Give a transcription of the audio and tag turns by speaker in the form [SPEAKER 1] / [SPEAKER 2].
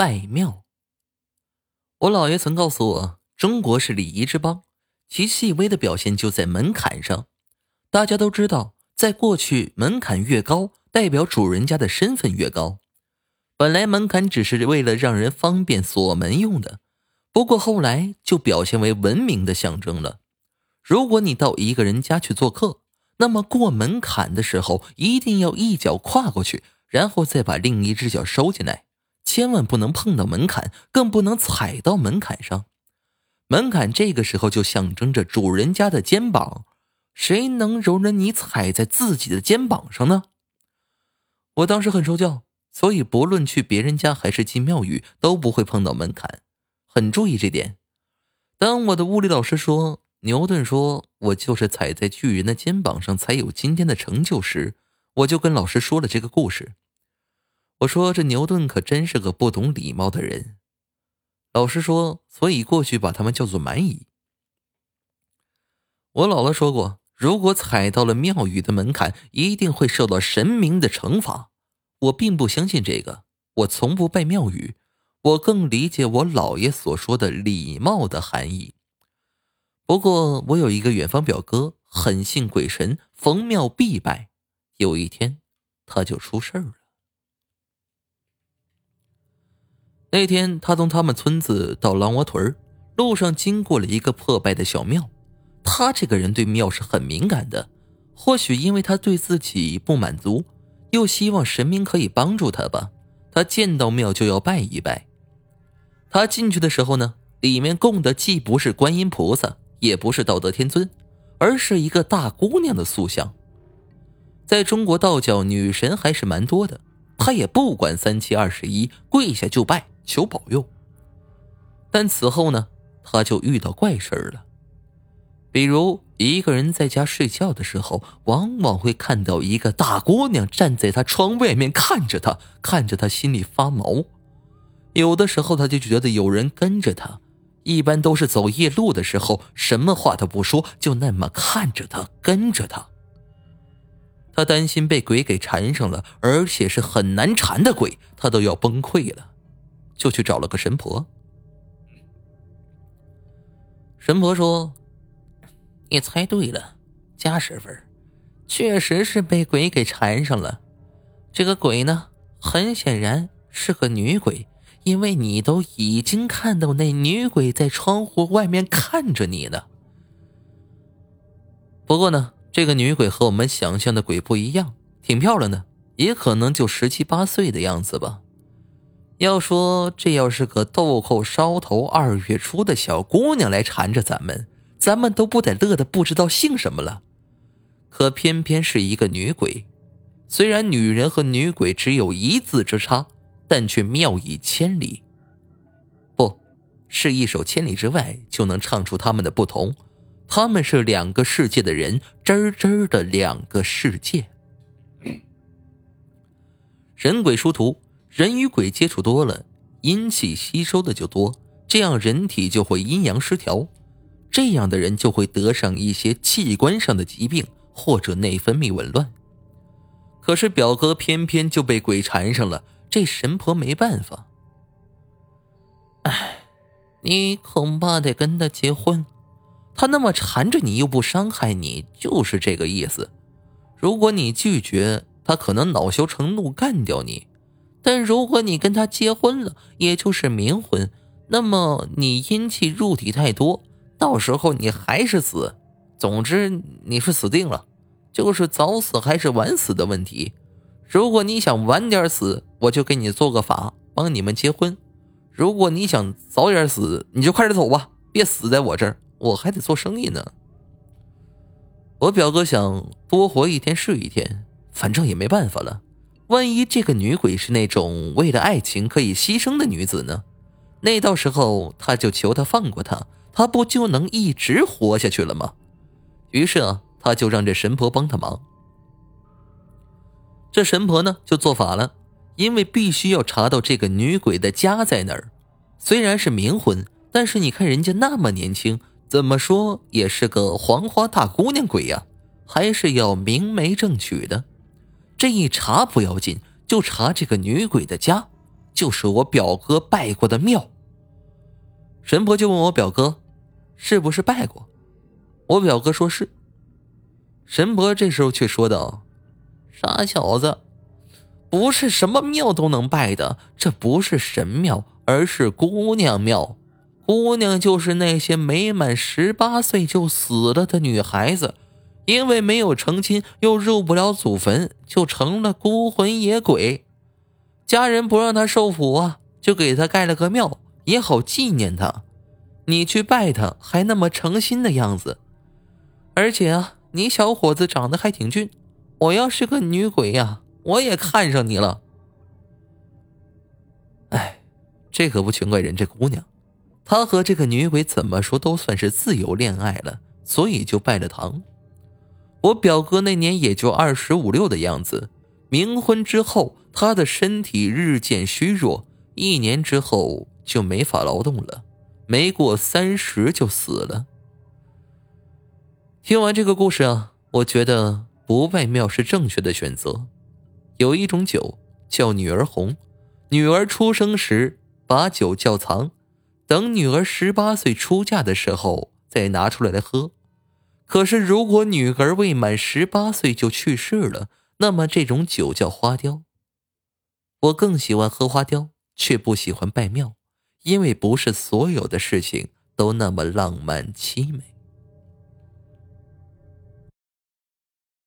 [SPEAKER 1] 拜庙。我姥爷曾告诉我，中国是礼仪之邦，其细微的表现就在门槛上。大家都知道，在过去，门槛越高，代表主人家的身份越高。本来门槛只是为了让人方便锁门用的，不过后来就表现为文明的象征了。如果你到一个人家去做客，那么过门槛的时候，一定要一脚跨过去，然后再把另一只脚收进来，千万不能碰到门槛，更不能踩到门槛上。门槛这个时候就象征着主人家的肩膀。谁能容忍你踩在自己的肩膀上呢？我当时很受教，所以不论去别人家还是进庙宇，都不会碰到门槛，很注意这点。当我的物理老师说牛顿说我就是踩在巨人的肩膀上才有今天的成就时，我就跟老师说了这个故事。我说这牛顿可真是个不懂礼貌的人。老师说，所以过去把他们叫做蛮夷。我姥姥说过。如果踩到了庙宇的门槛，一定会受到神明的惩罚。我并不相信这个，我从不拜庙宇，我更理解我姥爷所说的礼貌的含义。不过，我有一个远方表哥，很信鬼神，逢庙必拜。有一天，他就出事儿了。那天，他从他们村子到狼窝屯路上经过了一个破败的小庙。他这个人对庙是很敏感的，或许因为他对自己不满足，又希望神明可以帮助他吧。他见到庙就要拜一拜。他进去的时候呢，里面供的既不是观音菩萨，也不是道德天尊，而是一个大姑娘的塑像。在中国道教，女神还是蛮多的，他也不管三七二十一，跪下就拜求保佑。但此后呢，他就遇到怪事了。比如一个人在家睡觉的时候，往往会看到一个大姑娘站在他窗外面看着他，看着他心里发毛。有的时候他就觉得有人跟着他，一般都是走夜路的时候，什么话都不说，就那么看着他，跟着他。他担心被鬼给缠上了，而且是很难缠的鬼，他都要崩溃了，就去找了个神婆。神婆说。你猜对了，加十分，确实是被鬼给缠上了。这个鬼呢，很显然是个女鬼，因为你都已经看到那女鬼在窗户外面看着你了。不过呢，这个女鬼和我们想象的鬼不一样，挺漂亮的，也可能就十七八岁的样子吧。要说这要是个豆蔻梢头二月初的小姑娘来缠着咱们。咱们都不得乐得不知道姓什么了，可偏偏是一个女鬼。虽然女人和女鬼只有一字之差，但却妙以千里。不是一首《千里之外》就能唱出他们的不同。他们是两个世界的人，真真的两个世界。人鬼殊途，人与鬼接触多了，阴气吸收的就多，这样人体就会阴阳失调。这样的人就会得上一些器官上的疾病，或者内分泌紊乱。可是表哥偏偏就被鬼缠上了，这神婆没办法。哎，你恐怕得跟他结婚，他那么缠着你又不伤害你，就是这个意思。如果你拒绝，他可能恼羞成怒干掉你；但如果你跟他结婚了，也就是冥婚，那么你阴气入体太多。到时候你还是死，总之你是死定了，就是早死还是晚死的问题。如果你想晚点死，我就给你做个法，帮你们结婚；如果你想早点死，你就快点走吧，别死在我这儿，我还得做生意呢。我表哥想多活一天是一天，反正也没办法了。万一这个女鬼是那种为了爱情可以牺牲的女子呢？那到时候他就求她放过他。他不就能一直活下去了吗？于是啊，他就让这神婆帮他忙。这神婆呢，就做法了，因为必须要查到这个女鬼的家在哪儿。虽然是冥婚，但是你看人家那么年轻，怎么说也是个黄花大姑娘鬼呀，还是要明媒正娶的。这一查不要紧，就查这个女鬼的家，就是我表哥拜过的庙。神婆就问我表哥，是不是拜过？我表哥说是。神婆这时候却说道：“傻小子，不是什么庙都能拜的，这不是神庙，而是姑娘庙。姑娘就是那些没满十八岁就死了的女孩子，因为没有成亲，又入不了祖坟，就成了孤魂野鬼。家人不让他受苦啊，就给他盖了个庙，也好纪念他。你去拜他，还那么诚心的样子，而且啊。”你小伙子长得还挺俊，我要是个女鬼呀，我也看上你了。哎，这可不全怪人这姑娘，她和这个女鬼怎么说都算是自由恋爱了，所以就拜了堂。我表哥那年也就二十五六的样子，冥婚之后，他的身体日渐虚弱，一年之后就没法劳动了，没过三十就死了。听完这个故事啊，我觉得不拜庙是正确的选择。有一种酒叫女儿红，女儿出生时把酒窖藏，等女儿十八岁出嫁的时候再拿出来来喝。可是如果女儿未满十八岁就去世了，那么这种酒叫花雕。我更喜欢喝花雕，却不喜欢拜庙，因为不是所有的事情都那么浪漫凄美。